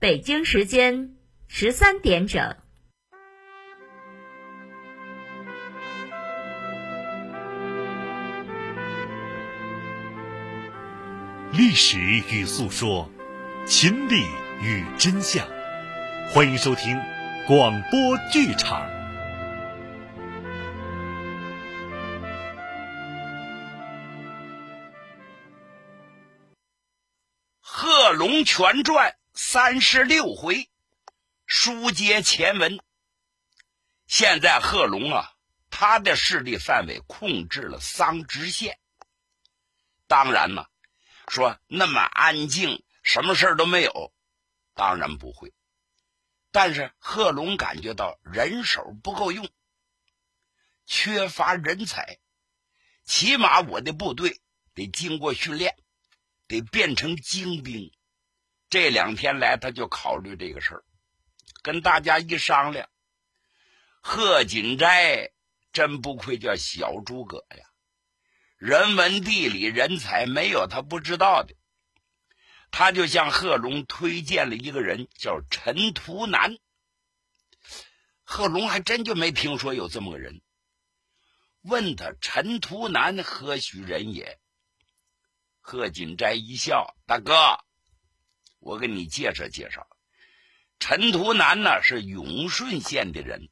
北京时间十三点整。历史与诉说，情理与真相。欢迎收听广播剧场。《贺龙全传》三十六回，书接前文。现在贺龙啊，他的势力范围控制了桑植县。当然了。说那么安静，什么事都没有，当然不会。但是贺龙感觉到人手不够用，缺乏人才，起码我的部队得经过训练，得变成精兵。这两天来，他就考虑这个事儿，跟大家一商量，贺锦斋真不愧叫小诸葛呀。人文地理人才没有他不知道的，他就向贺龙推荐了一个人，叫陈图南。贺龙还真就没听说有这么个人。问他陈图南何许人也？贺锦斋一笑：“大哥，我给你介绍介绍，陈图南呢是永顺县的人，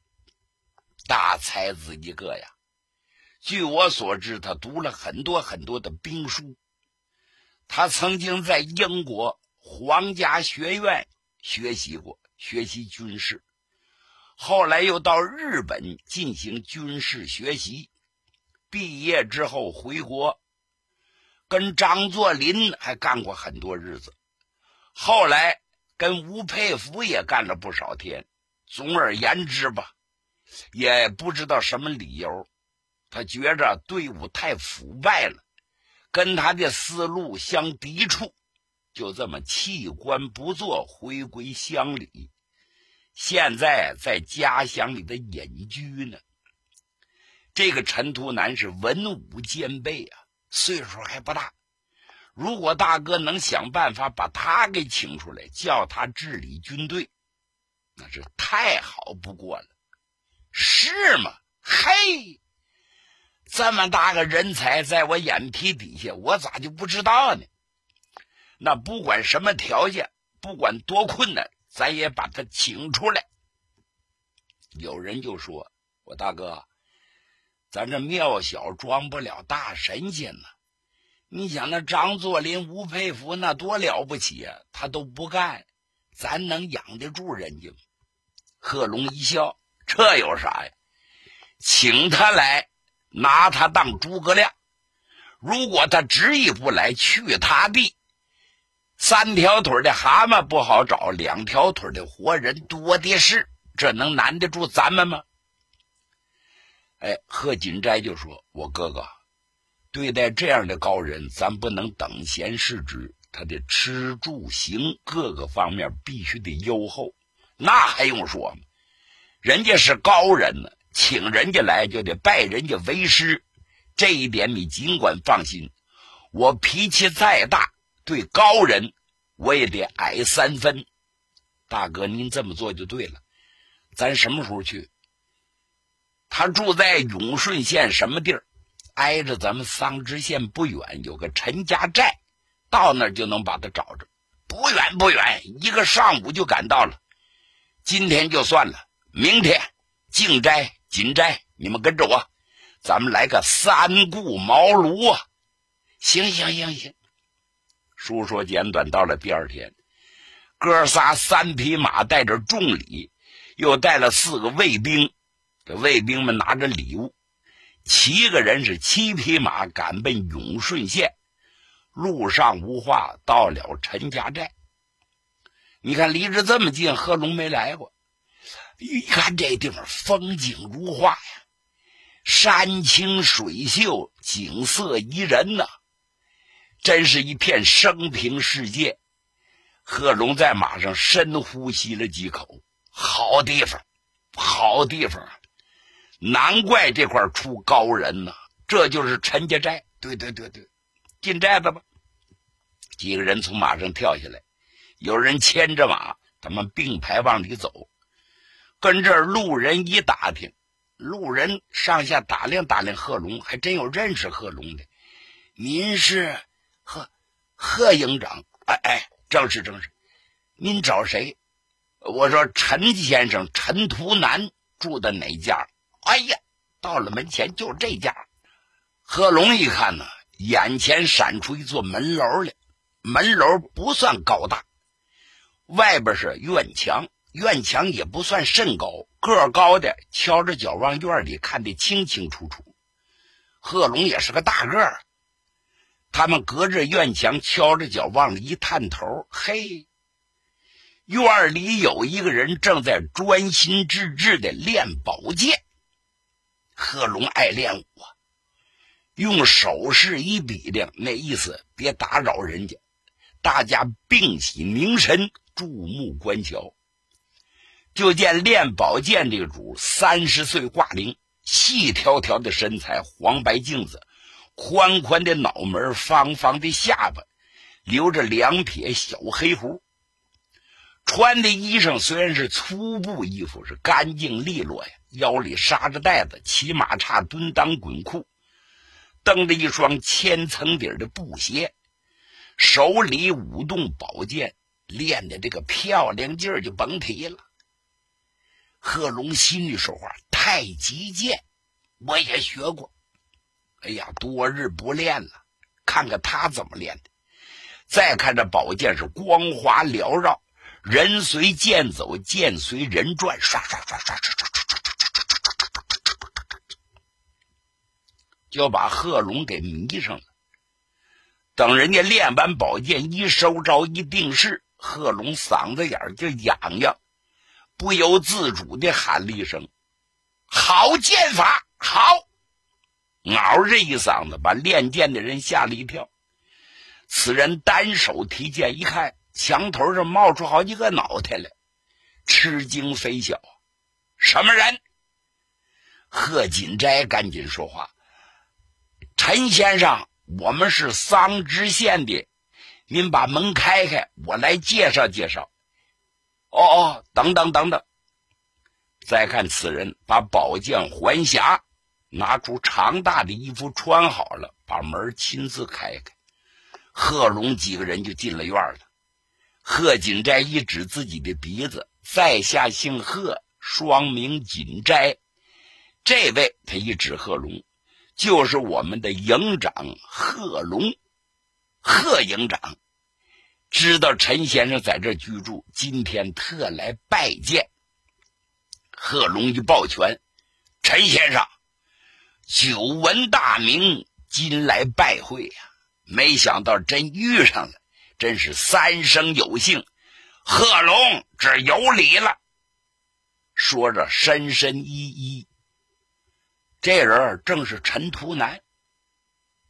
大才子一个呀。”据我所知，他读了很多很多的兵书。他曾经在英国皇家学院学习过，学习军事。后来又到日本进行军事学习。毕业之后回国，跟张作霖还干过很多日子。后来跟吴佩孚也干了不少天。总而言之吧，也不知道什么理由。他觉着队伍太腐败了，跟他的思路相抵触，就这么弃官不做，回归乡里。现在在家乡里的隐居呢。这个陈图南是文武兼备啊，岁数还不大。如果大哥能想办法把他给请出来，叫他治理军队，那是太好不过了。是吗？嘿！这么大个人才在我眼皮底下，我咋就不知道呢？那不管什么条件，不管多困难，咱也把他请出来。有人就说：“我大哥，咱这庙小装不了大神仙呢。你想那张作霖、吴佩孚那多了不起啊，他都不干，咱能养得住人家吗？”贺龙一笑：“这有啥呀？请他来。”拿他当诸葛亮，如果他执意不来，去他地。三条腿的蛤蟆不好找，两条腿的活人多的是，这能难得住咱们吗？哎，贺锦斋就说：“我哥哥，对待这样的高人，咱不能等闲视之，他的吃住行各个方面必须得优厚。那还用说吗？人家是高人呢。”请人家来就得拜人家为师，这一点你尽管放心。我脾气再大，对高人我也得矮三分。大哥，您这么做就对了。咱什么时候去？他住在永顺县什么地儿？挨着咱们桑植县不远，有个陈家寨，到那儿就能把他找着。不远不远，一个上午就赶到了。今天就算了，明天静斋。锦斋，你们跟着我，咱们来个三顾茅庐啊！行行行行。书说简短，到了第二天，哥仨三匹马带着重礼，又带了四个卫兵。这卫兵们拿着礼物，七个人是七匹马赶奔永顺县。路上无话，到了陈家寨。你看离着这么近，贺龙没来过。一看这地方风景如画呀，山清水秀，景色宜人呐，真是一片生平世界。贺龙在马上深呼吸了几口，好地方，好地方啊！难怪这块出高人呢，这就是陈家寨。对对对对，进寨子吧。几个人从马上跳下来，有人牵着马他们并排往里走，跟这路人一打听，路人上下打量打量贺龙，还真有认识贺龙的。您是贺贺营长？哎哎，正是正是。您找谁？我说陈先生，陈图南住的哪家？哎呀，到了门前就这家。贺龙一看呢，眼前闪出一座门楼来，门楼不算高大，外边是院墙，院墙也不算甚高，个高的敲着脚往院里看得清清楚楚。贺龙也是个大个儿，他们隔着院墙敲着脚往里一探头，嘿。院里有一个人正在专心致志的练宝剑。贺龙爱练武啊，用手势一比量，那意思别打扰人家。大家并起凝神，注目观瞧。就见练宝剑这个主三十岁挂零，细条条的身材，黄白镜子，宽宽的脑门，方方的下巴，留着两撇小黑胡。穿的衣裳虽然是粗布衣服，是干净利落呀，腰里扎着带子，骑马叉蹲裆滚裤，蹬着一双千层底的布鞋，手里舞动宝剑，练的这个漂亮劲儿就甭提了。贺龙心里说话：太极剑我也学过，哎呀，多日不练了，看看他怎么练的。再看这宝剑是光滑缭绕。人随剑走，剑随人转，唰唰唰唰唰唰就把贺龙给迷上了。等人家练完宝剑，一收招，一定势，贺龙嗓子眼就痒痒，不由自主的喊了一声：“好剑法，好！”嗷这一嗓子，把练剑的人吓了一跳。此人单手提剑，一看。墙头上冒出好几个脑袋来，吃惊非小。什么人？贺锦斋赶紧说话：“陈先生，我们是桑植县的，您把门开开，我来介绍介绍。”哦哦，等等等等。再看此人，把宝剑还匣，拿出长大的衣服穿好了，把门亲自开开。贺龙几个人就进了院了。贺锦斋一指自己的鼻子，在下姓贺，双名锦斋。这位他一指贺龙，就是我们的营长贺龙。贺营长知道陈先生在这居住，今天特来拜见。贺龙一抱拳：“陈先生，久闻大名，今来拜会呀，没想到真遇上了。”真是三生有幸，贺龙这有礼了。说着，深深一揖。这人正是陈图南。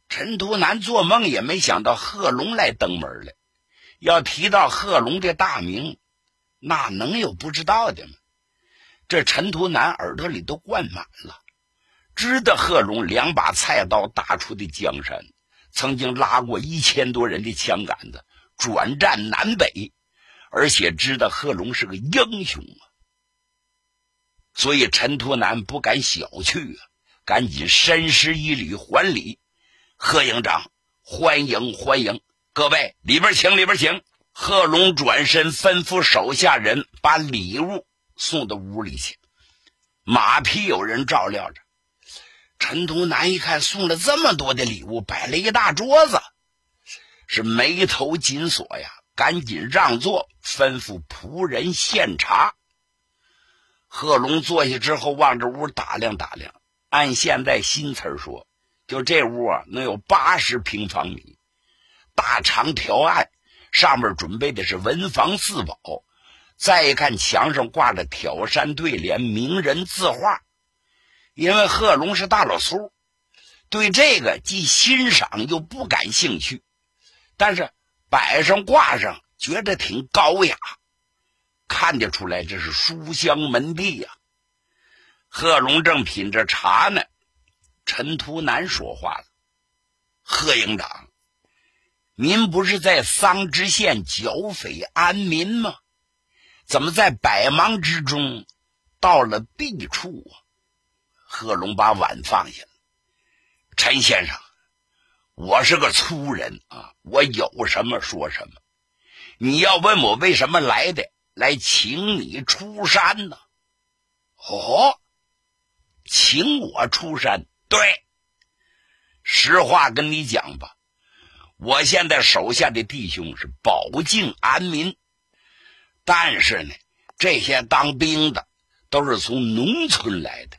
陈图南做梦也没想到贺龙来登门了。要提到贺龙这大名，那能有不知道的吗？这陈图南耳朵里都灌满了，知道贺龙两把菜刀打出的江山，曾经拉过一千多人的枪杆子。转战南北，而且知道贺龙是个英雄啊，所以陈图南不敢小觑啊，赶紧深施一礼还礼。贺营长，欢迎欢迎，各位里边请，里边请。贺龙转身吩咐手下人把礼物送到屋里去，马匹有人照料着。陈图南一看送了这么多的礼物，摆了一大桌子。是眉头紧锁呀，赶紧让座，吩咐仆人献茶。贺龙坐下之后，望着屋打量打量，按现在新词儿说，就这屋啊，能有八十平方米，大长条案，上面准备的是文房四宝。再一看墙上挂着挑山对联、名人字画，因为贺龙是大老粗，对这个既欣赏又不感兴趣。但是摆上挂上，觉得挺高雅，看得出来这是书香门第呀。贺龙正品着茶呢，陈图南说话了：“贺营长，您不是在桑植县剿匪安民吗？怎么在百忙之中到了弊处啊？贺龙把碗放下了。陈先生，我是个粗人啊，我有什么说什么。你要问我为什么来的，来请你出山呢？哦，请我出山？对，实话跟你讲吧，我现在手下的弟兄是保境安民，但是呢，这些当兵的都是从农村来的，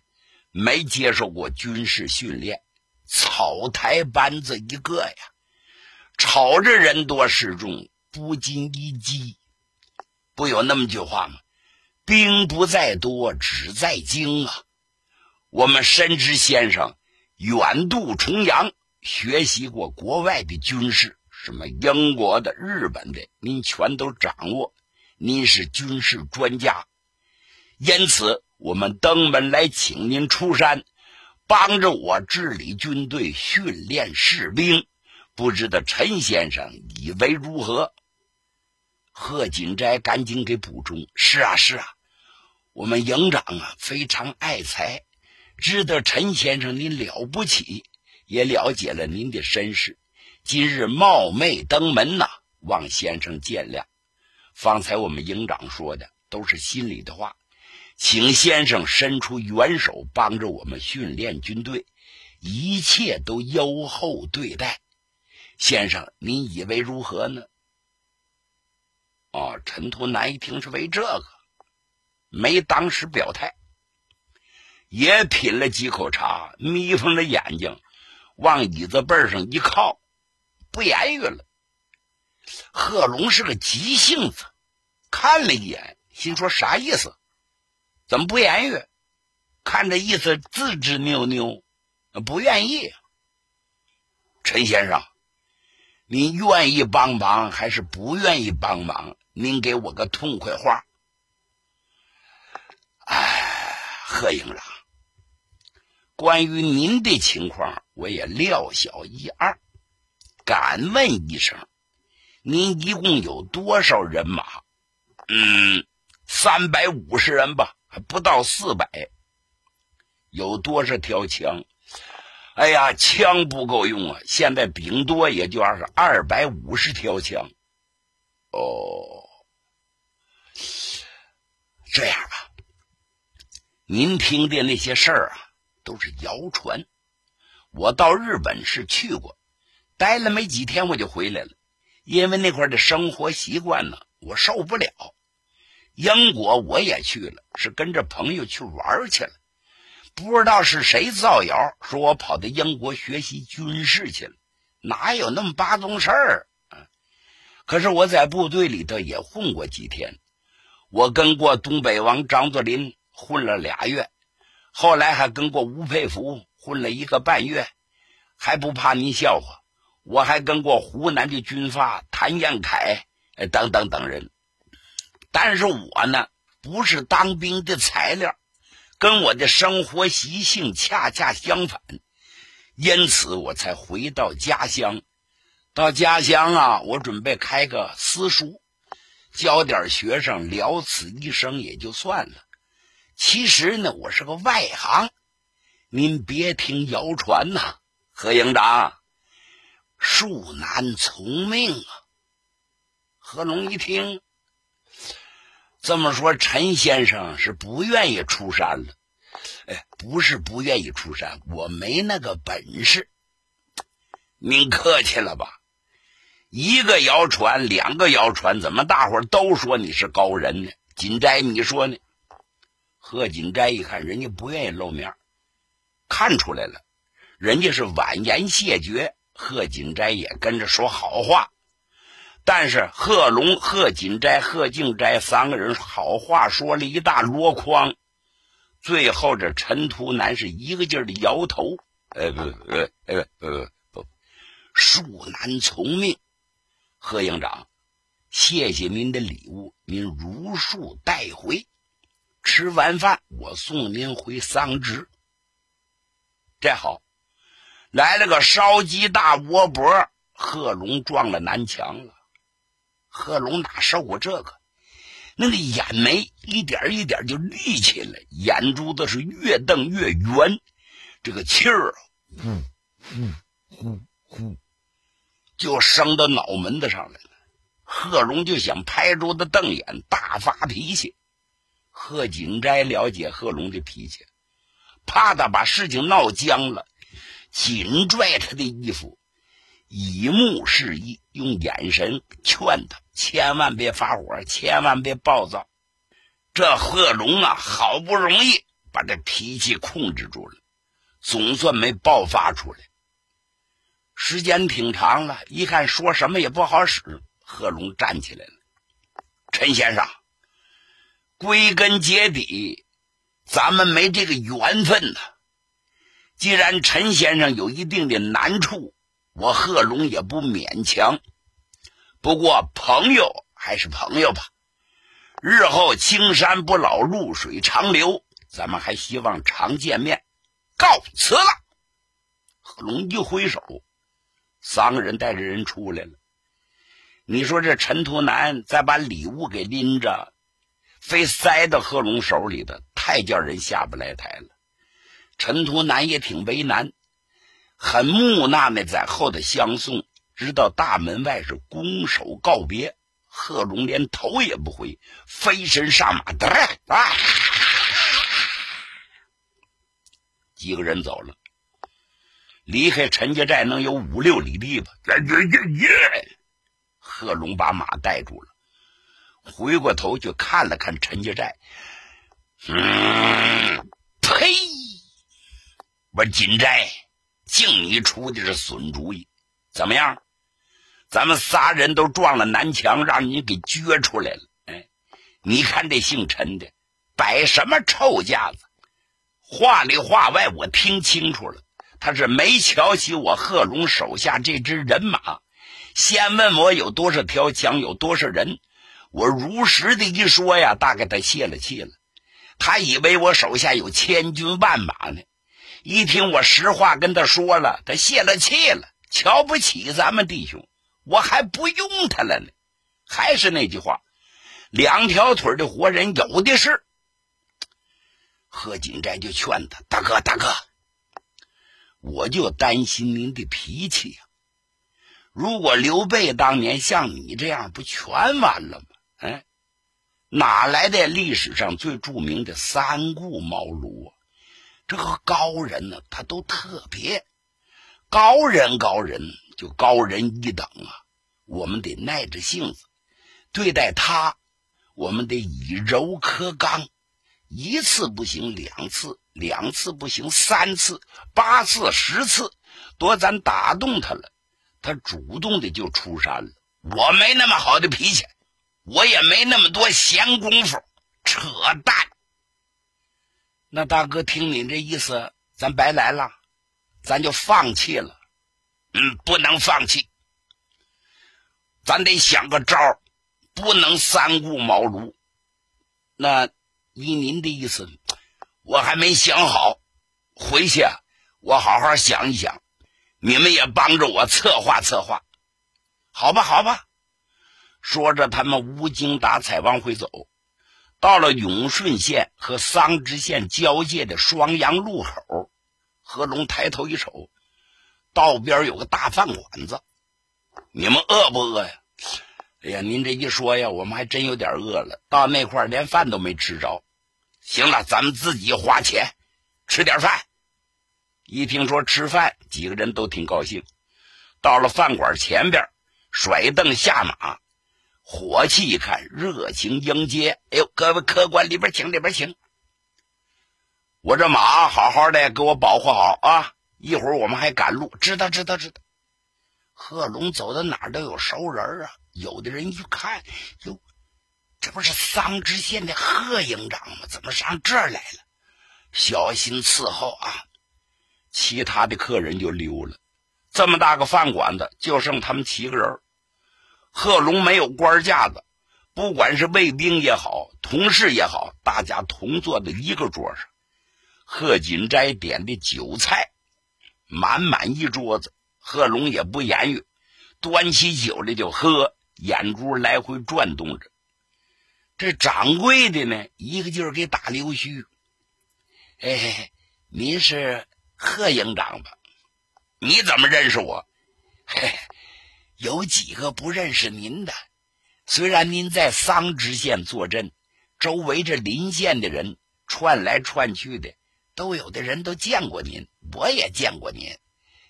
没接受过军事训练，草台班子一个呀，吵着人多势众。不禁一击，不有那么句话吗？兵不在多，只在精啊！我们深知先生远渡重洋，学习过国外的军事，什么英国的、日本的，您全都掌握。您是军事专家，因此我们登门来请您出山，帮着我治理军队、训练士兵。不知道陈先生以为如何？贺锦斋赶紧给补充：“是啊，是啊，我们营长啊非常爱才，知道陈先生您了不起，也了解了您的身世，今日冒昧登门呐，望先生见谅。方才我们营长说的都是心里的话，请先生伸出援手，帮着我们训练军队，一切都优厚对待。先生，您以为如何呢？”哦，陈图南一听是为这个，没当时表态，也品了几口茶，眯缝着眼睛，往椅子背上一靠，不言语了。贺龙是个急性子，看了一眼，心说啥意思？怎么不言语？看这意思，自知扭扭，不愿意。陈先生，您愿意帮忙还是不愿意帮忙？您给我个痛快话。哎，贺营长，关于您的情况，我也料晓一二。敢问一声，您一共有多少人马？嗯，三百五十人吧，还不到四百。有多少条枪？哎呀，枪不够用啊！现在顶多也就二二百五十条枪。哦。这样吧，您听的那些事儿啊，都是谣传。我到日本是去过，待了没几天我就回来了，因为那块的生活习惯呢，我受不了。英国我也去了，是跟着朋友去玩去了。不知道是谁造谣，说我跑到英国学习军事去了，哪有那么八宗事儿啊？可是我在部队里头也混过几天。我跟过东北王张作霖混了俩月，后来还跟过吴佩孚混了一个半月，还不怕您笑话？我还跟过湖南的军阀谭延闿等等等人。但是我呢，不是当兵的材料，跟我的生活习性恰恰相反，因此我才回到家乡。到家乡啊，我准备开个私塾。教点学生了此一生也就算了，其实呢，我是个外行，您别听谣传呐。何营长，恕难从命啊。何龙一听，这么说，陈先生是不愿意出山了？哎，不是不愿意出山，我没那个本事。您客气了吧？一个谣传，两个谣传，怎么大伙都说你是高人呢？锦斋，你说呢？贺锦斋一看，人家不愿意露面，看出来了，人家是婉言谢绝。贺锦斋也跟着说好话，但是贺龙、贺锦斋、贺敬斋三个人好话说了一大箩筐，最后这陈图南是一个劲儿的摇头：“呃不呃呃不不，恕难从命。”贺营长，谢谢您的礼物，您如数带回。吃完饭，我送您回桑植。这好，来了个烧鸡大窝脖，贺龙撞了南墙了。贺龙哪受过这个？那个眼眉一点一点就立起来，眼珠子是越瞪越圆，这个气儿，呼呼呼呼，就升到脑门子上来了。贺龙就想拍桌子瞪眼，大发脾气。贺锦斋了解贺龙的脾气，怕他把事情闹僵了，紧拽他的衣服，以目示意，用眼神劝他千万别发火，千万别暴躁。这贺龙啊，好不容易把这脾气控制住了，总算没爆发出来。时间挺长了，一看说什么也不好使。贺龙站起来了，陈先生，归根结底，咱们没这个缘分呐。既然陈先生有一定的难处，我贺龙也不勉强。不过朋友还是朋友吧，日后青山不老，绿水长流，咱们还希望常见面。告辞了。贺龙一挥手，三个人带着人出来了。你说这陈图南再把礼物给拎着，非塞到贺龙手里的，太叫人下不来台了。陈图南也挺为难，很木讷的在后头相送，直到大门外是拱手告别。贺龙连头也不回，飞身上马，啊！几个人走了，离开陈家寨能有五六里地吧？耶耶耶！贺龙把马带住了，回过头去看了看陈家寨。嗯，呸！我锦斋，净你出的是损主意。怎么样？咱们仨人都撞了南墙，让你给撅出来了。哎，你看这姓陈的，摆什么臭架子？话里话外我听清楚了，他是没瞧起我贺龙手下这支人马。先问我有多少条枪，有多少人，我如实的一说呀，大概他泄了气了。他以为我手下有千军万马呢。一听我实话跟他说了，他泄了气了，瞧不起咱们弟兄，我还不用他了呢。还是那句话，两条腿的活人有的是。贺锦斋就劝他：“大哥，大哥，我就担心您的脾气呀。”如果刘备当年像你这样，不全完了吗？哪来的历史上最著名的三顾茅庐啊？这个高人呢，他都特别高人，高人就高人一等啊。我们得耐着性子对待他，我们得以柔克刚，一次不行，两次，两次不行，三次，八次，十次，多咱打动他了。他主动的就出山了。我没那么好的脾气，我也没那么多闲工夫，扯淡。那大哥，听你这意思，咱白来了，咱就放弃了。嗯，不能放弃，咱得想个招不能三顾茅庐。那依您的意思，我还没想好，回去我好好想一想。你们也帮着我策划策划，好吧，好吧。说着，他们无精打采往回走，到了永顺县和桑植县交界的双阳路口。何龙抬头一瞅，道边有个大饭馆子。你们饿不饿呀？哎呀，您这一说呀，我们还真有点饿了。到那块连饭都没吃着。行了，咱们自己花钱吃点饭。一听说吃饭，几个人都挺高兴。到了饭馆前边，甩凳下马，火气一看，热情迎接。哎呦，各位客官，里边请，里边请。我这马好好的，给我保护好啊！一会儿我们还赶路。知道，知道，知道。贺龙走到哪儿都有熟人啊。有的人一看，哟，这不是桑植县的贺营长吗？怎么上这儿来了？小心伺候啊！其他的客人就溜了。这么大个饭馆子，就剩他们七个人。贺龙没有官架子，不管是卫兵也好，同事也好，大家同坐在一个桌上。贺锦斋点的酒菜，满满一桌子。贺龙也不言语，端起酒来就喝，眼珠来回转动着。这掌柜的呢，一个劲儿给打溜须。哎，您是贺营长吧？你怎么认识我？嘿，有几个不认识您的？虽然您在桑植县坐镇，周围这邻县的人串来串去的，都有的人都见过您，我也见过您。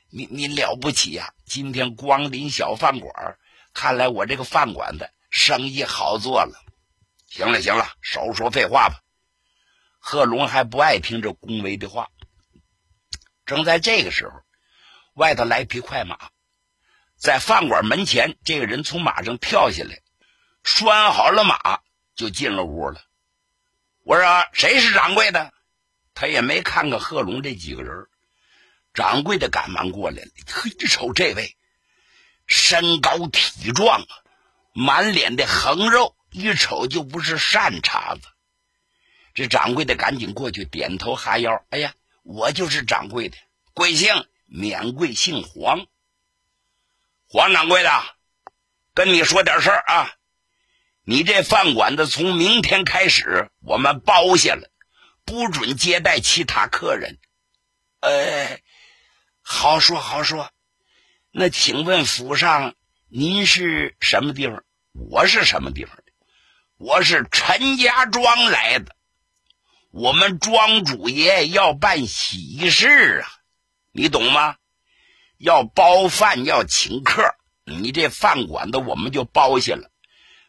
您您了不起呀！今天光临小饭馆，看来我这个饭馆子生意好做了。行了行了，少说废话吧。贺龙还不爱听这恭维的话。正在这个时候，外头来匹快马，在饭馆门前，这个人从马上跳下来。拴好了马，就进了屋了。我说：“谁是掌柜的？”他也没看看贺龙这几个人。掌柜的赶忙过来了，嘿一瞅这位，身高体壮啊，满脸的横肉，一瞅就不是善茬子。这掌柜的赶紧过去点头哈腰：“哎呀，我就是掌柜的，贵姓？免贵姓黄。黄掌柜的，跟你说点事儿啊。”你这饭馆子从明天开始，我们包下了，不准接待其他客人。呃，好说好说。那请问府上您是什么地方？我是什么地方的？我是陈家庄来的。我们庄主爷要办喜事啊，你懂吗？要包饭，要请客，你这饭馆子我们就包下了。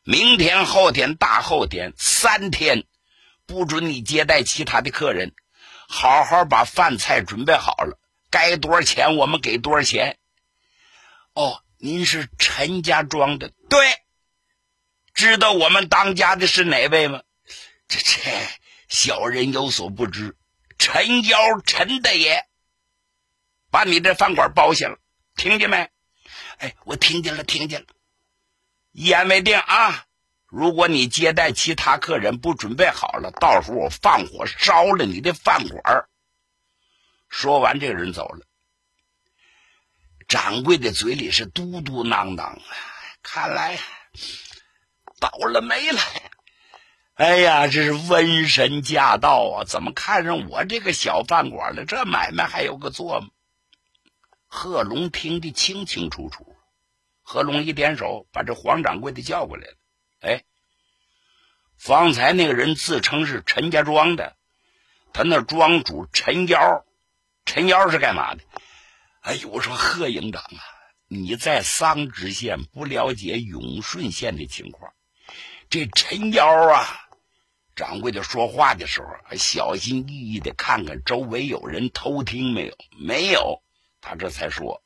明天、后天、大后天三天，不准你接待其他的客人。好好把饭菜准备好了，该多少钱我们给多少钱。哦，您是陈家庄的，对。知道我们当家的是哪位吗？这这小人有所不知，陈妖陈大爷，把你这饭馆包下了，听见没？哎，我听见了，听见了。一言为定啊！如果你接待其他客人不准备好了，到时候我放火烧了你的饭馆。说完，这个人走了。掌柜的嘴里是嘟嘟囔囔啊，看来倒了霉了。哎呀，这是瘟神驾到啊！怎么看上我这个小饭馆了？这买卖还有个做吗？贺龙听得清清楚楚。贺龙一点手，把这黄掌柜的叫过来了。哎，方才那个人自称是陈家庄的，他那庄主陈幺，陈幺是干嘛的？哎呦，我说贺营长啊，你在桑植县不了解永顺县的情况。这陈幺啊，掌柜的说话的时候还小心翼翼的看看周围有人偷听没有？没有，他这才说。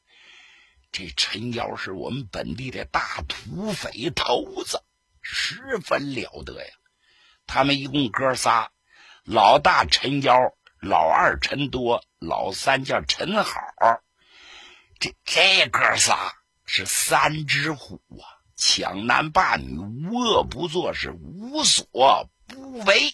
这陈瑶是我们本地的大土匪头子，十分了得呀。他们一共哥仨，老大陈瑶，老二陈多，老三叫陈好。这这哥仨是三只虎啊，抢男霸女，无恶不作，是无所不为。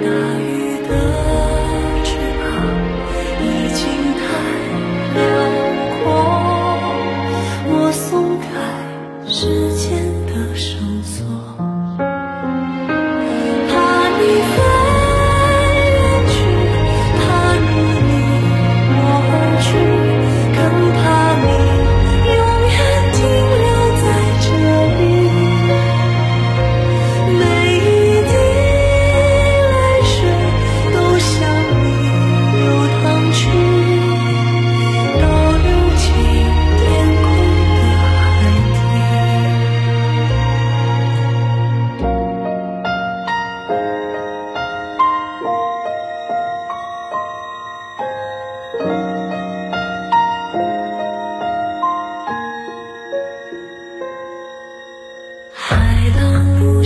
大雨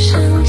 是。